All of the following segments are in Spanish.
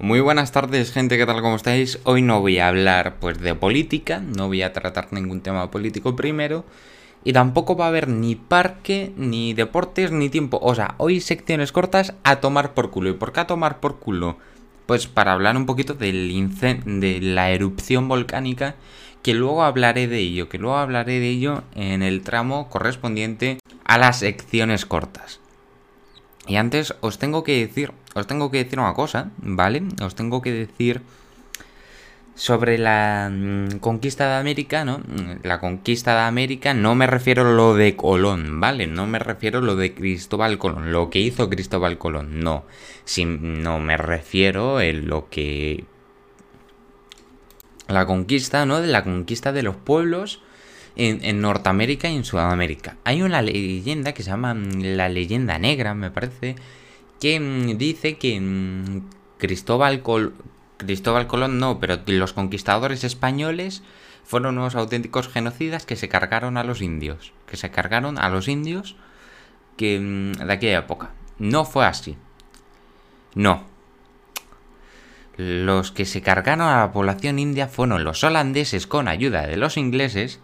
Muy buenas tardes, gente, ¿qué tal? ¿Cómo estáis? Hoy no voy a hablar pues de política, no voy a tratar ningún tema político primero y tampoco va a haber ni parque, ni deportes, ni tiempo. O sea, hoy secciones cortas a tomar por culo. ¿Y por qué a tomar por culo? Pues para hablar un poquito del de la erupción volcánica, que luego hablaré de ello, que luego hablaré de ello en el tramo correspondiente a las secciones cortas. Y antes os tengo que decir, os tengo que decir una cosa, ¿vale? Os tengo que decir sobre la mm, conquista de América, ¿no? La conquista de América no me refiero a lo de Colón, ¿vale? No me refiero a lo de Cristóbal Colón, lo que hizo Cristóbal Colón, no. Si, no me refiero a lo que... La conquista, ¿no? De la conquista de los pueblos en, Norteamérica y en Sudamérica. Hay una leyenda que se llama mm, la leyenda negra, me parece, que mm, dice que mm, Cristóbal, Cristóbal Colón no, pero los conquistadores españoles fueron unos auténticos genocidas que se cargaron a los indios. Que se cargaron a los indios que, de aquella época. No fue así. No. Los que se cargaron a la población india fueron los holandeses con ayuda de los ingleses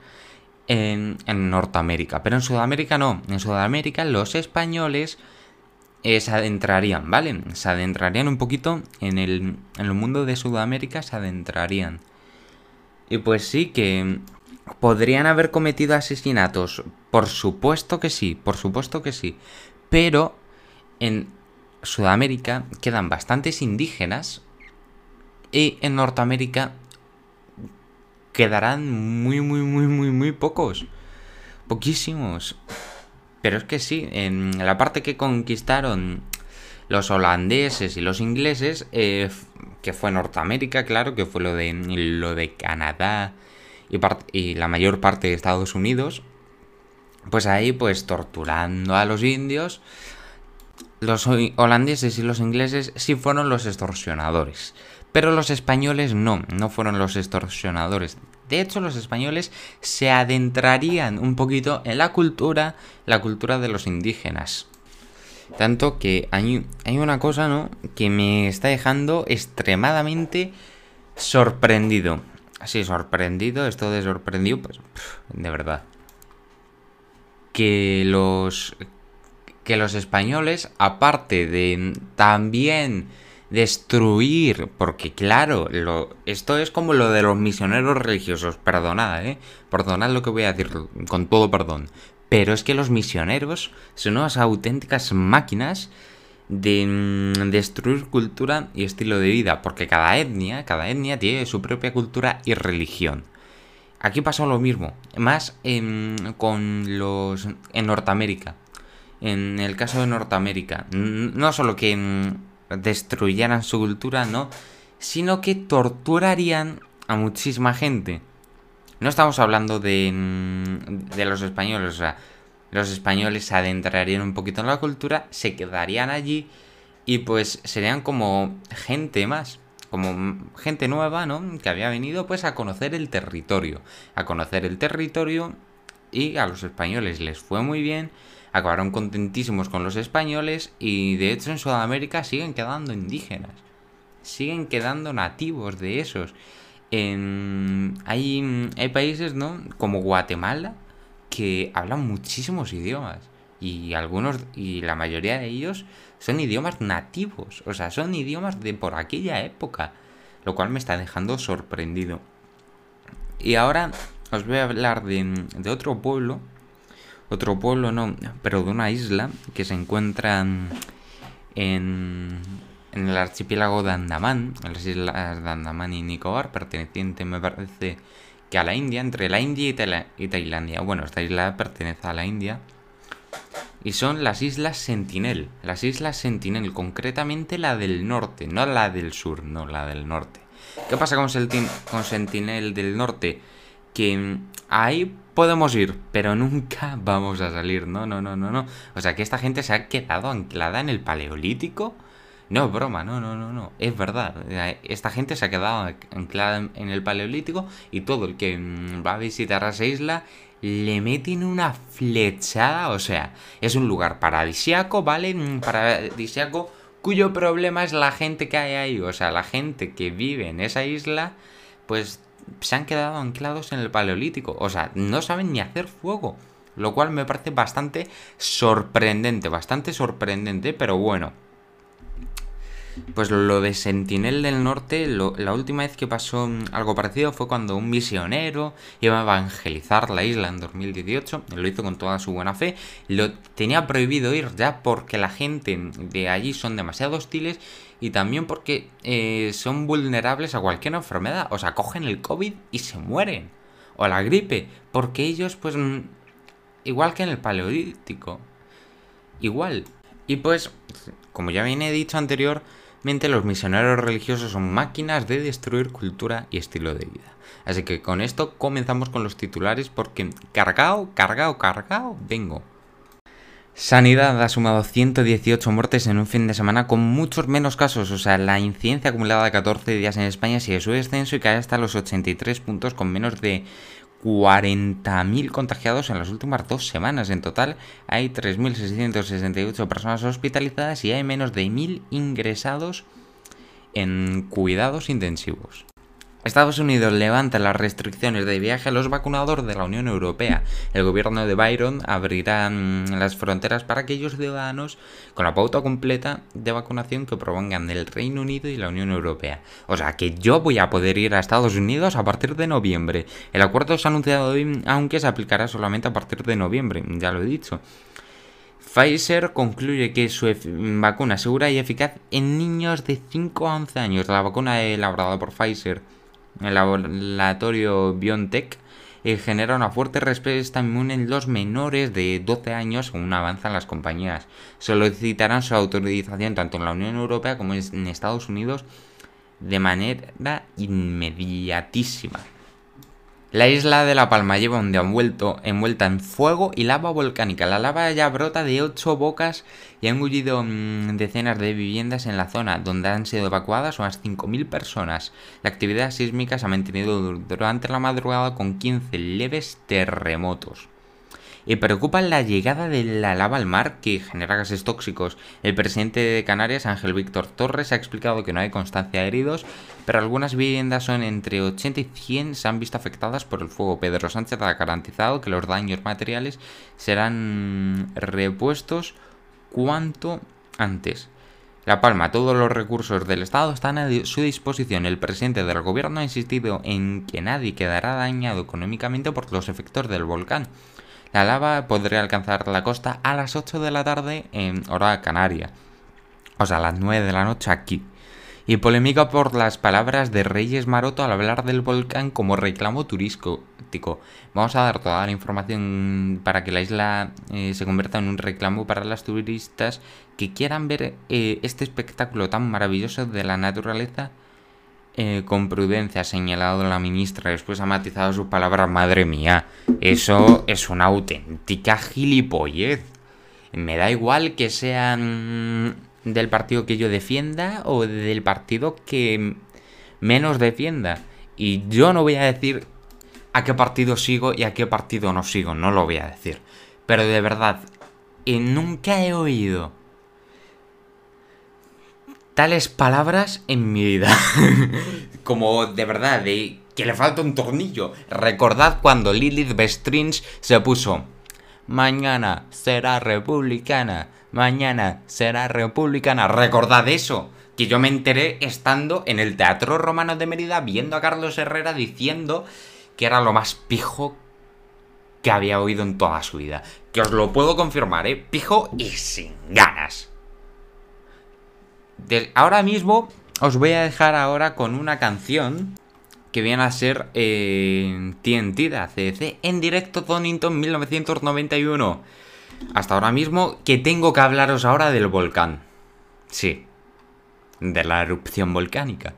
en, Norteamérica. Pero en Sudamérica no. En Sudamérica los españoles eh, se adentrarían, ¿vale? Se adentrarían un poquito en el, en el mundo de Sudamérica, se adentrarían. Y pues sí que podrían haber cometido asesinatos. Por supuesto que sí, por supuesto que sí. Pero en Sudamérica quedan bastantes indígenas y en Norteamérica quedarán muy, muy, muy, muy, muy pocos. Poquísimos. Pero es que sí, en la parte que conquistaron los holandeses y los ingleses, eh, que fue Norteamérica, claro, que fue lo de, lo de Canadá y, y la mayor parte de Estados Unidos, pues ahí pues torturando a los indios, los holandeses y los ingleses sí fueron los extorsionadores. Pero los españoles no, no fueron los extorsionadores. De hecho, los españoles se adentrarían un poquito en la cultura, la cultura de los indígenas. Tanto que hay, una cosa, ¿no? Que me está dejando extremadamente sorprendido. Así, sorprendido, esto de sorprendido, pues, de verdad. Que los, que los españoles, aparte de también destruir, porque claro, lo, esto es como lo de los misioneros religiosos, perdonad, ¿eh? Perdonad lo que voy a decir, con todo perdón. Pero es que los misioneros son unas auténticas máquinas de mm, destruir cultura y estilo de vida, porque cada etnia, cada etnia tiene su propia cultura y religión. Aquí pasa lo mismo, más con los en Norteamérica. En el caso de Norteamérica, no solo que destruyeran su cultura, no, sino que torturarían a muchísima gente. No estamos hablando de, mm, de los españoles, o sea, los españoles se adentrarían un poquito en la cultura, se quedarían allí y pues serían como gente más, como gente nueva, ¿no? Que había venido pues a conocer el territorio, a conocer el territorio y a los españoles les fue muy bien acabaron contentísimos con los españoles y de hecho en Sudamérica siguen quedando indígenas, siguen quedando nativos de esos. En, hay, hay países, ¿no? Como Guatemala, que hablan muchísimos idiomas y algunos y la mayoría de ellos son idiomas nativos, o sea, son idiomas de por aquella época, lo cual me está dejando sorprendido. Y ahora os voy a hablar de, de otro pueblo otro pueblo, no, pero de una isla que se encuentra en, en el archipiélago de Andamán, en las islas de Andamán y Nicobar, perteneciente me parece que a la India, entre la India y, Tailandia. Bueno, esta isla pertenece a la India. Y son las islas Sentinel. Las islas Sentinel, concretamente la del norte, no la del sur, no la del norte. ¿Qué pasa con, Sentinel del norte? Que ahí podemos ir, pero nunca vamos a salir. No, no, no, no, no. O sea, que esta gente se ha quedado anclada en el paleolítico. No, broma, no, no, no, no. Es verdad. Esta gente se ha quedado anclada en el paleolítico y todo el que mm, va a visitar esa isla le meten una flechada. O sea, es un lugar paradisiaco, ¿vale? Paradisiaco cuyo problema es la gente que hay ahí. O sea, la gente que vive en esa isla, pues se han quedado anclados en el Paleolítico. O sea, no saben ni hacer fuego. Lo cual me parece bastante sorprendente, bastante sorprendente, pero bueno. Pues lo de Sentinel del Norte, la última vez que pasó algo parecido fue cuando un misionero iba a evangelizar la isla en 2018, lo hizo con toda su buena fe, lo tenía prohibido ir ya porque la gente de allí son demasiado hostiles y también porque eh, son vulnerables a cualquier enfermedad, o sea, cogen el COVID y se mueren, o la gripe, porque ellos pues mm, igual que en el Paleolítico, igual. Y pues, como ya viene dicho anterior, los misioneros religiosos son máquinas de destruir cultura y estilo de vida. Así que con esto comenzamos con los titulares porque cargado, cargado, cargado, vengo. Sanidad ha sumado 118 muertes en un fin de semana con muchos menos casos, o sea, la incidencia acumulada de 14 días en España sigue su descenso y cae hasta los 83 puntos con menos de 40.000 contagiados en las últimas dos semanas. En total hay 3.668 personas hospitalizadas y hay menos de 1.000 ingresados en cuidados intensivos. Estados Unidos levanta las restricciones de viaje a los vacunados de la Unión Europea. El gobierno de Byron abrirá mm, las fronteras para aquellos ciudadanos con la pauta completa de vacunación que provengan del Reino Unido y la Unión Europea. O sea que yo voy a poder ir a Estados Unidos a partir de noviembre. El acuerdo se ha anunciado hoy, aunque se aplicará solamente a partir de noviembre, ya lo he dicho. Pfizer concluye que su vacuna segura y eficaz en niños de 5 a 11 años. La vacuna elaborada por Pfizer el laboratorio BioNTech eh, genera una fuerte respuesta inmune en los menores de 12 años según avanzan las compañías. Solicitarán su autorización tanto en la Unión Europea como en Estados Unidos de manera inmediatísima. La isla de La Palma lleva un día envuelto, envuelta en fuego y lava volcánica. La lava ya brota de ocho bocas y ha engullido mm, decenas de viviendas en la zona, donde han sido evacuadas unas 5.000 personas. La actividad sísmica se ha mantenido durante la madrugada con 15 leves terremotos y preocupa la llegada de la lava al mar que genera gases tóxicos. El presidente de Canarias, Ángel Víctor Torres, ha explicado que no hay constancia de heridos, pero algunas viviendas son entre 80 y 100 se han visto afectadas por el fuego. Pedro Sánchez ha garantizado que los daños materiales serán repuestos cuanto antes. La Palma, todos los recursos del Estado están a su disposición. El presidente del gobierno ha insistido en que nadie quedará dañado económicamente por los efectos del volcán. La lava podría alcanzar la costa a las 8 de la tarde en hora canaria. O sea, a las 9 de la noche aquí. Y polémica por las palabras de Reyes Maroto al hablar del volcán como reclamo turístico. Vamos a dar toda la información para que la isla eh, se convierta en un reclamo para las turistas que quieran ver eh, este espectáculo tan maravilloso de la naturaleza eh, con prudencia, ha señalado la ministra. Después ha matizado sus palabras. Madre mía, eso es una auténtica gilipollez. Me da igual que sean del partido que yo defienda o del partido que menos defienda. Y yo no voy a decir a qué partido sigo y a qué partido no sigo. No lo voy a decir. Pero de verdad, nunca he oído tales palabras en mi vida. Como de verdad, de que le falta un tornillo. Recordad cuando Lilith Bestrins se puso. Mañana será republicana. Mañana será republicana. Recordad eso. Que yo me enteré estando en el Teatro Romano de Mérida viendo a Carlos Herrera diciendo que era lo más pijo que había oído en toda su vida. Que os lo puedo confirmar, ¿eh? Pijo y sin ganas ahora mismo os voy a dejar ahora con una canción que viene a ser eh, TNT de ACDC en directo Donington 1991. Hasta ahora mismo que tengo que hablaros ahora del volcán. Sí, de la erupción volcánica.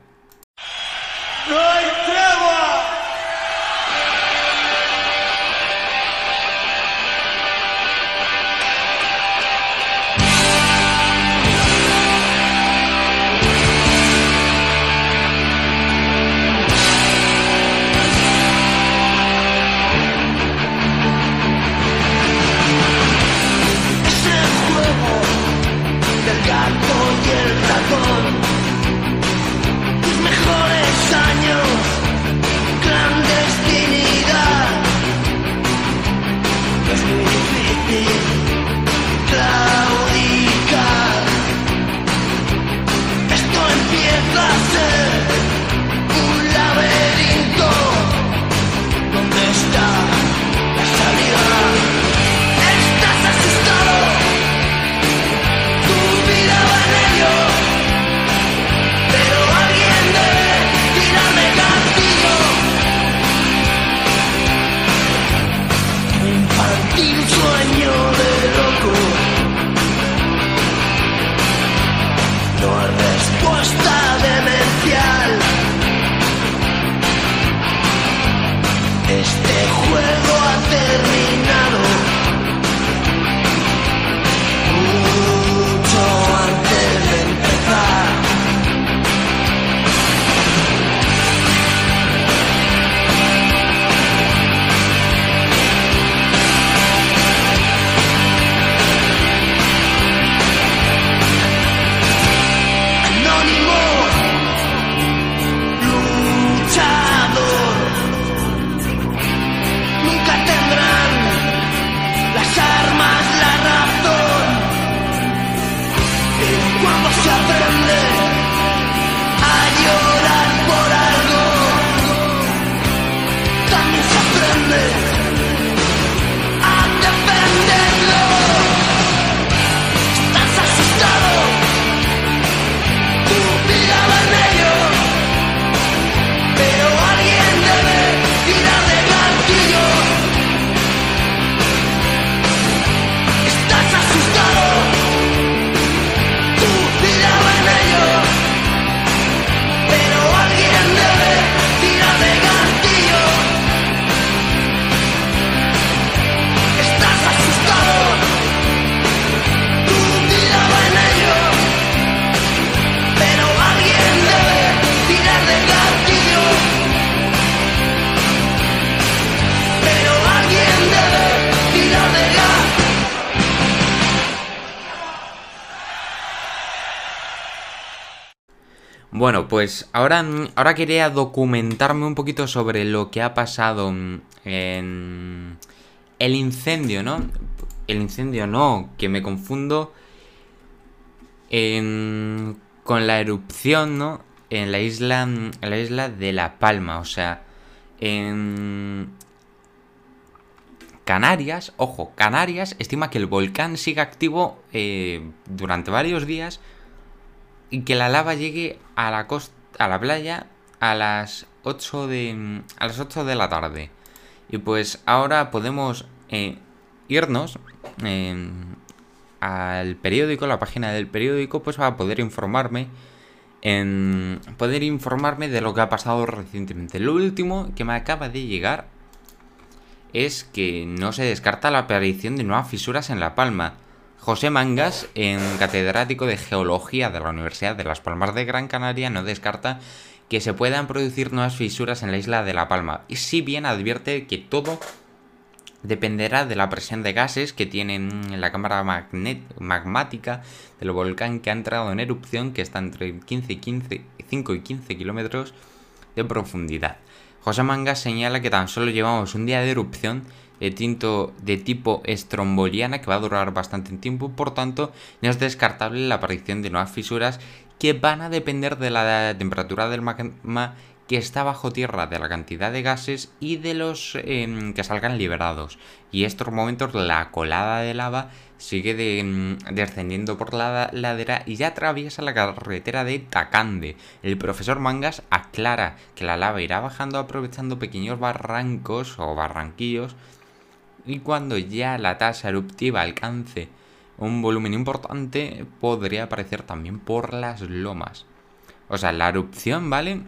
Bueno, pues ahora, ahora quería documentarme un poquito sobre lo que ha pasado en el incendio, ¿no? El incendio no, que me confundo con la erupción, ¿no? En la isla, la isla de La Palma, o sea, en Canarias, ojo, Canarias estima que el volcán siga activo eh, durante varios días que la lava llegue a la costa, a la playa a las 8 de a las 8 de la tarde. Y pues ahora podemos eh, irnos eh, al periódico, la página del periódico, pues para poder informarme en poder informarme de lo que ha pasado recientemente. Lo último que me acaba de llegar es que no se descarta la aparición de nuevas fisuras en La Palma. José Mangas, en catedrático de Geología de la Universidad de Las Palmas de Gran Canaria, no descarta que se puedan producir nuevas fisuras en la isla de La Palma. Y si bien advierte que todo dependerá de la presión de gases que tienen en la cámara magmática del volcán que ha entrado en erupción, que está entre 15 y 15, 5 y 15 kilómetros de profundidad. José Mangas señala que tan solo llevamos un día de erupción de, tinto, de tipo estromboliana que va a durar bastante tiempo, por tanto no es descartable la aparición de nuevas fisuras que van a depender de la temperatura del magma que está bajo tierra, de la cantidad de gases y de los em, que salgan liberados. Y estos momentos la colada de lava sigue em, descendiendo por la ladera y ya atraviesa la carretera de Tacande. El profesor Mangas aclara que la lava irá bajando aprovechando pequeños barrancos o barranquillos y cuando ya la tasa eruptiva alcance un volumen importante podría aparecer también por las lomas. O sea, la erupción, ¿vale?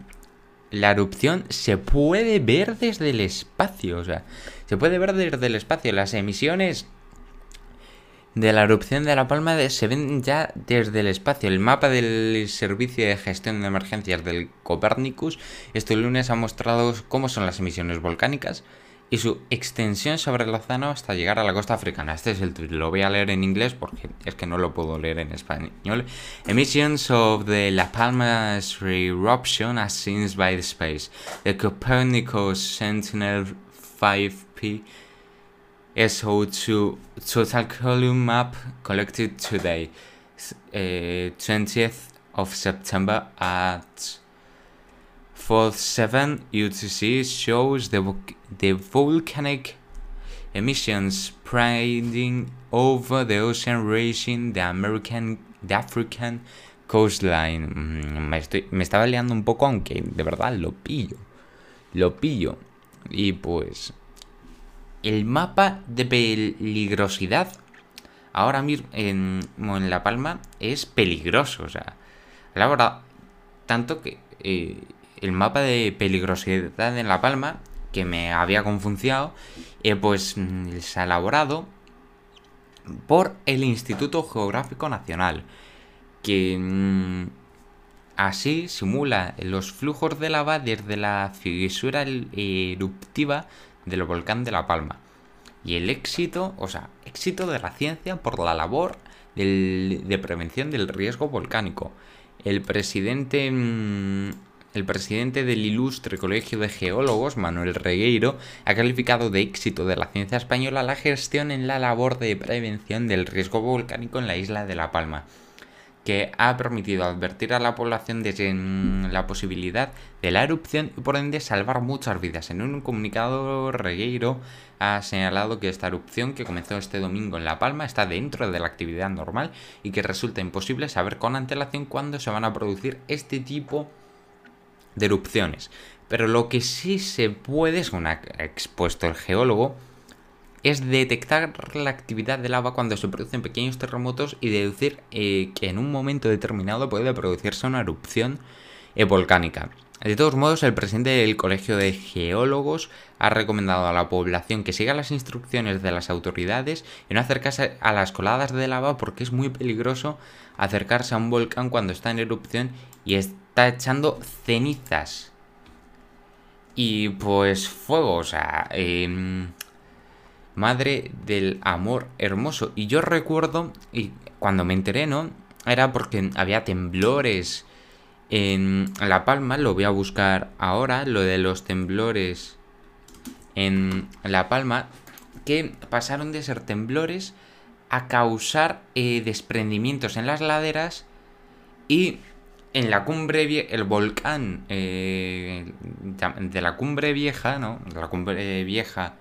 La erupción se puede ver desde el espacio, o sea, se puede ver desde el espacio. Las emisiones de la erupción de La Palma se ven ya desde el espacio. El mapa del Servicio de Gestión de Emergencias del Copernicus este lunes ha mostrado cómo son las emisiones volcánicas y su extensión sobre el océano hasta llegar a la costa africana. Este es el tweet, lo voy a leer en inglés porque es que no lo puedo leer en español. Emissions of the La Palma's eruption as seen by the space. The Copernicus Sentinel-5P SO2 total column map collected today, 20th eh, of September at 47 UTC shows the the volcanic emissions spreading over the ocean reaching the American, the African coastline. Mm, me, estoy, me estaba liando un poco, aunque de verdad lo pillo. Lo pillo. Y pues. El mapa de peligrosidad ahora mismo en, en La Palma es peligroso. O sea, la verdad, tanto que eh, el mapa de peligrosidad en La Palma que me había confundido, eh, pues mm, se ha elaborado por el Instituto Geográfico Nacional, que mm, así simula los flujos de lava desde la fisura eruptiva del volcán de La Palma. Y el éxito, o sea, éxito de la ciencia por la labor de prevención del riesgo volcánico. El presidente mm, el presidente del ilustre Colegio de Geólogos, Manuel Regueiro, ha calificado de éxito de la ciencia española la gestión en la labor de prevención del riesgo volcánico en la isla de La Palma que ha permitido advertir a la población de la posibilidad de la erupción y por ende salvar muchas vidas. En un comunicado, Regueiro ha señalado que esta erupción que comenzó este domingo en La Palma está dentro de la actividad normal y que resulta imposible saber con antelación cuándo se van a producir este tipo de de erupciones. Pero lo que sí se puede, según ha expuesto el geólogo, es detectar la actividad del lava cuando se producen pequeños terremotos y deducir eh, que en un momento determinado puede producirse una erupción volcánica. De todos modos, el presidente del Colegio de Geólogos ha recomendado a la población que siga las instrucciones de las autoridades y no acercarse a las coladas de lava porque es muy peligroso acercarse a un volcán cuando está en erupción y está echando cenizas. Y pues fuego, o sea, em, madre del amor hermoso. Y yo recuerdo, y cuando me enteré, ¿no? Era porque había temblores en La Palma, lo voy a buscar ahora, lo de los temblores en La Palma, que pasaron de ser temblores a causar eh, desprendimientos en las laderas y en la cumbre, el volcán eh, de la cumbre vieja, ¿no? De la cumbre vieja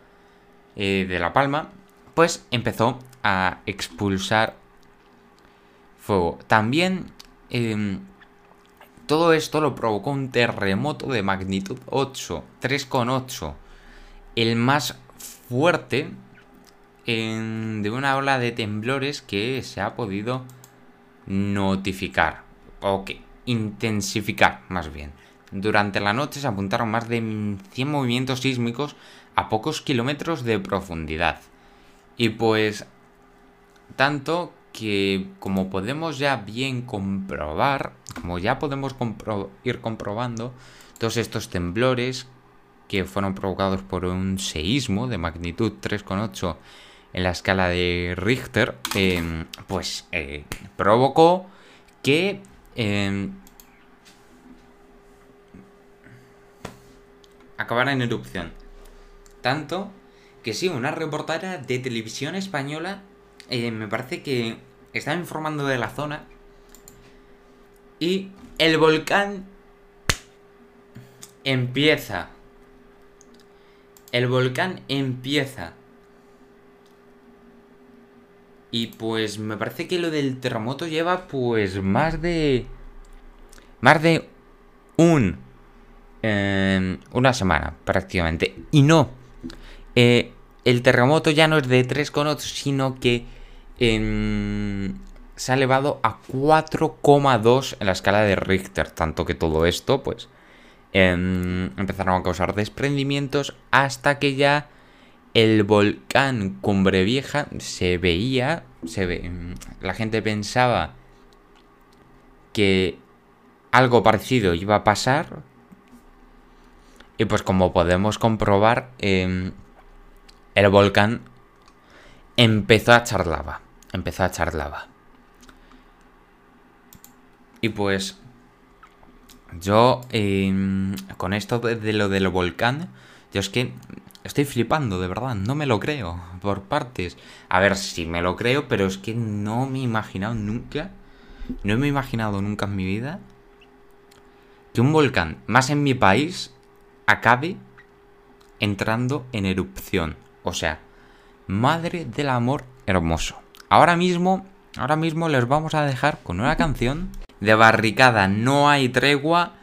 eh, de La Palma, pues empezó a expulsar fuego. También em, todo esto lo provocó un terremoto de magnitud 8, 3,8, el más fuerte de una ola de temblores que se ha podido notificar, o que intensificar más bien. Durante la noche se apuntaron más de 100 movimientos sísmicos a pocos kilómetros de profundidad. Y pues tanto que como podemos ya bien comprobar, como ya podemos ir comprobando, todos estos temblores que fueron provocados por un seísmo de magnitud 3,8 en la escala de Richter, em, pues eh, provocó que em, acabara en erupción. Tanto que sí, una reportera de televisión española eh, me parece que estaba informando de la zona y el volcán empieza. El volcán empieza y pues me parece que lo del terremoto lleva pues más de... Más de un... Em, una semana prácticamente. Y no. Eh, el terremoto ya no es de 3,8 sino que em, se ha elevado a 4,2 en la escala de Richter. Tanto que todo esto pues em, empezaron a causar desprendimientos hasta que ya el volcán Cumbre Vieja se veía, se ve, la gente pensaba que algo parecido iba a pasar. Y pues como podemos comprobar, em, el volcán empezó a echar lava. Empezó a echar lava. Y pues yo em, con esto de lo del volcán, yo es que Estoy flipando, de verdad, no me lo creo, por partes. A ver, si me lo creo, pero es que no me he imaginado nunca, no me he imaginado nunca en mi vida que un volcán, más en mi país, acabe entrando en erupción. O sea, madre del amor hermoso. Ahora mismo, ahora mismo les vamos a dejar con una canción de barricada, no hay tregua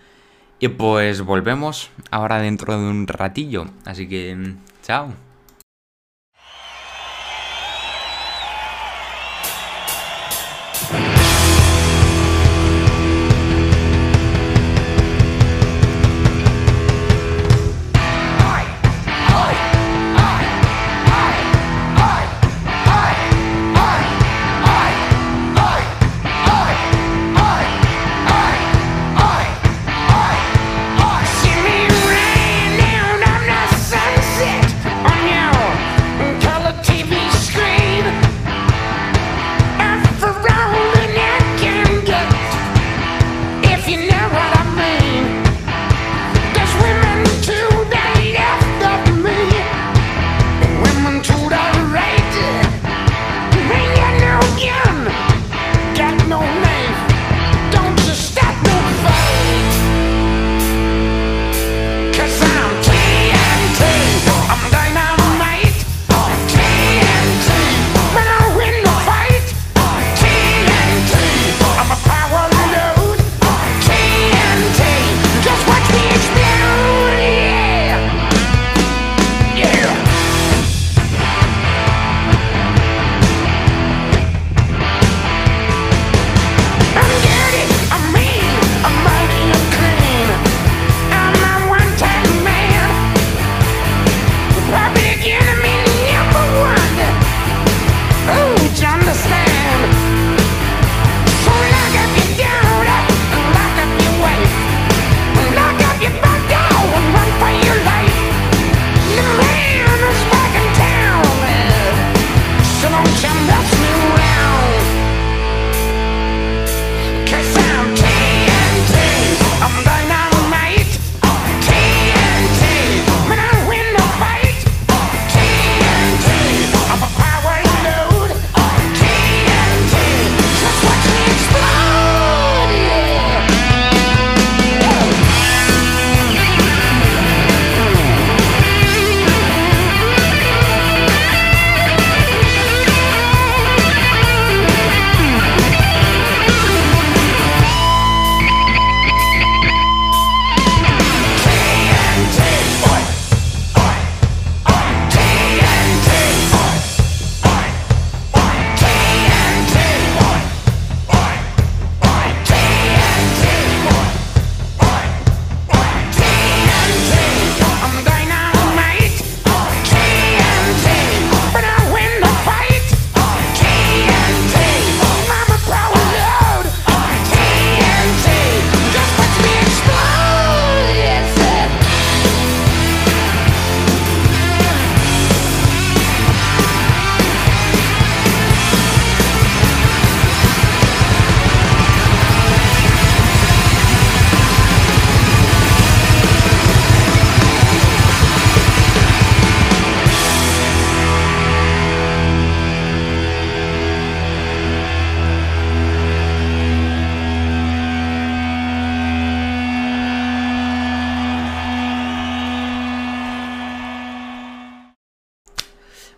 y pues volvemos ahora dentro de un ratillo. Así que, mm, chao.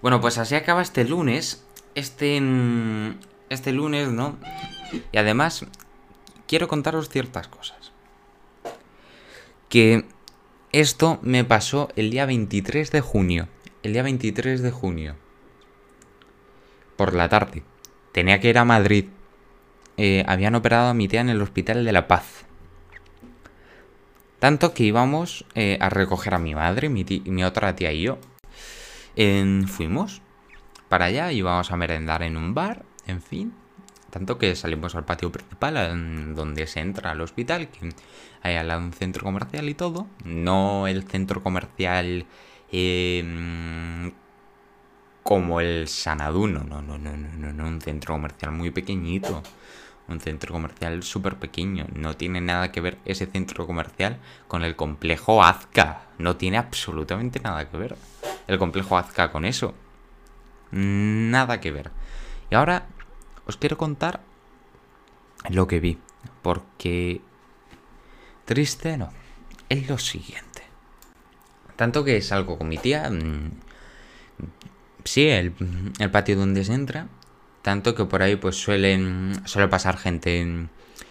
Bueno, pues así acaba este lunes. Este. mm, Este lunes, ¿no? Y además, quiero contaros ciertas cosas. Que esto me pasó el día 23 de junio. El día 23 de junio. Por la tarde. Tenía que ir a Madrid. Eh, habían operado a mi tía en el Hospital de la Paz. Tanto que íbamos eh, a recoger a mi madre, mi, ti- mi otra tía y yo. Fuimos para allá, íbamos a merendar en un bar, en fin. Tanto que salimos al patio principal, donde se entra al hospital, que hay al lado un centro comercial y todo. No el centro comercial eh, como el Sanaduno, no, no, no, no, no, no, un centro comercial muy pequeñito. Un centro comercial súper pequeño. No tiene nada que ver ese centro comercial con el complejo Azca. No tiene absolutamente nada que ver. El complejo Azca con eso. Nada que ver. Y ahora os quiero contar lo que vi. Porque... Triste no. Es lo siguiente. Tanto que salgo con mi tía. mm, Sí, el, el patio donde se entra. Tanto que por ahí pues suelen suele pasar gente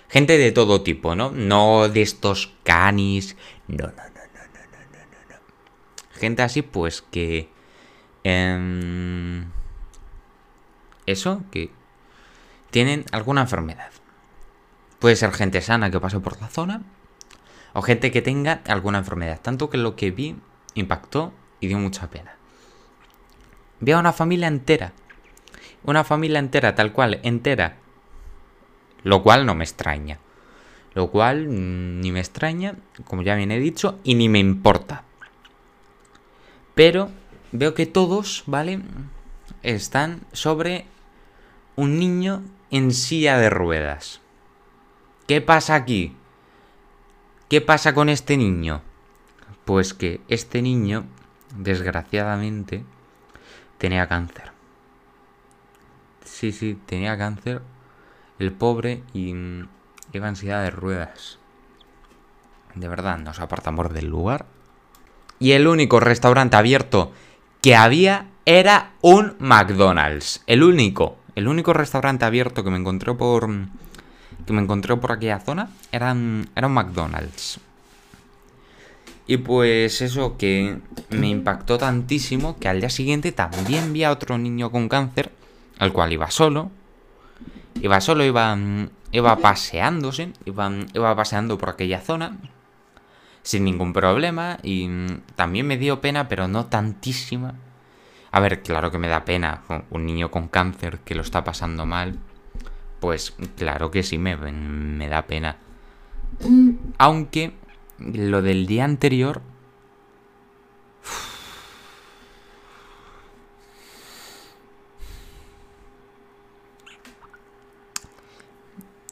gente de todo tipo, ¿no? No de estos canis, no, no, no, no, no, no, no, no. Gente así pues que em, eso que tienen alguna enfermedad. Puede ser gente sana que pase por la zona o gente que tenga alguna enfermedad, tanto que lo que vi impactó y dio mucha pena. Vi a una familia entera una familia entera, tal cual, entera. Lo cual no me extraña. Lo cual mm, ni me extraña, como ya bien he dicho, y ni me importa. Pero veo que todos, ¿vale? Están sobre un niño en silla de ruedas. ¿Qué pasa aquí? ¿Qué pasa con este niño? Pues que este niño, desgraciadamente, tenía cáncer. Sí, sí, tenía cáncer. El pobre y mm, iba en silla de ruedas. De verdad, nos apartamos del lugar. Y el único restaurante abierto que había era un McDonald's. El único. El único restaurante abierto que me encontré por. Que me encontré por aquella zona era, un- era un McDonald's. Y pues eso que me impactó tantísimo que al día siguiente también vi a otro niño con cáncer, al cual iba solo. Iba solo, iba, mm, iba paseándose, iba, iba paseando por aquella zona sin ningún problema y mm, también me dio pena, pero no tantísima. A ver, claro que me da pena un- un niño con cáncer que lo está pasando mal. Pues claro que sí, me, me da pena. Aunque lo del día anterior...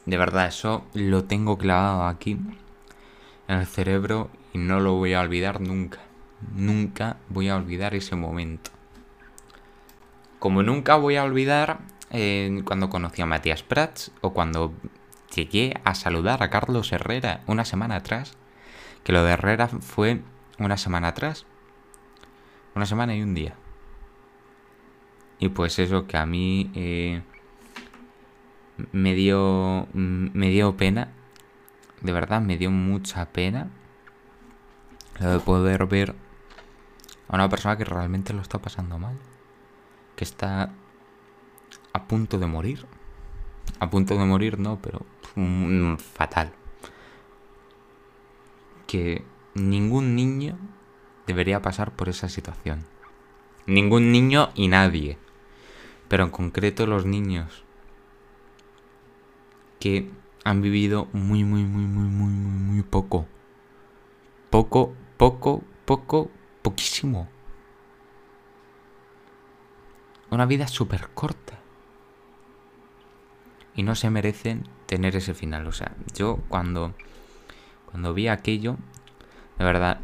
De verdad, eso lo tengo clavado aquí en el cerebro y no lo voy a olvidar nunca. Nunca voy a olvidar ese momento. Como nunca voy a olvidar eh, cuando conocí a Matías Prats o cuando llegué a saludar a Carlos Herrera una semana atrás. Que lo de Herrera fue una semana atrás. Una semana y un día. Y pues eso que a mí eh, me dio me dio pena. De verdad, me dio mucha pena. Lo de poder ver a una persona que realmente lo está pasando mal. Que está a punto de morir. A punto de morir, no, pero mm, fatal. Que ningún niño debería pasar por esa situación. Ningún niño y nadie. Pero en concreto los niños que han vivido muy, muy, muy, muy, muy, muy, muy poco. Poco, poco, poco, poquísimo. Una vida súper corta. Y no se merecen tener ese final. O sea, yo cuando, cuando vi aquello, de verdad...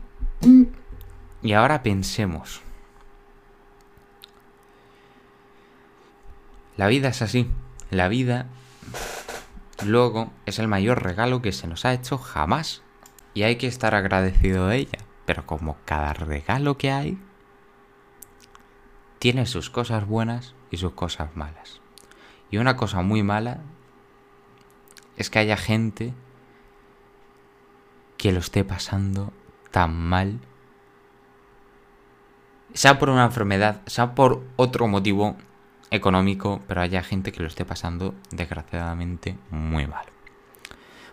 Y ahora pensemos. La vida es así. La vida luego es el mayor regalo que se nos ha hecho jamás. Y hay que estar agradecido de ella. Pero como cada regalo que hay, tiene sus cosas buenas y sus cosas malas. Y una cosa muy mala es que haya gente que lo esté pasando tan mal, sea por una enfermedad, sea por otro motivo económico, pero haya gente que lo esté pasando desgraciadamente muy mal.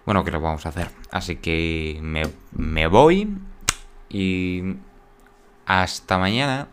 Bueno, ¿qué lo vamos a hacer? Así que me, me voy y hasta mañana.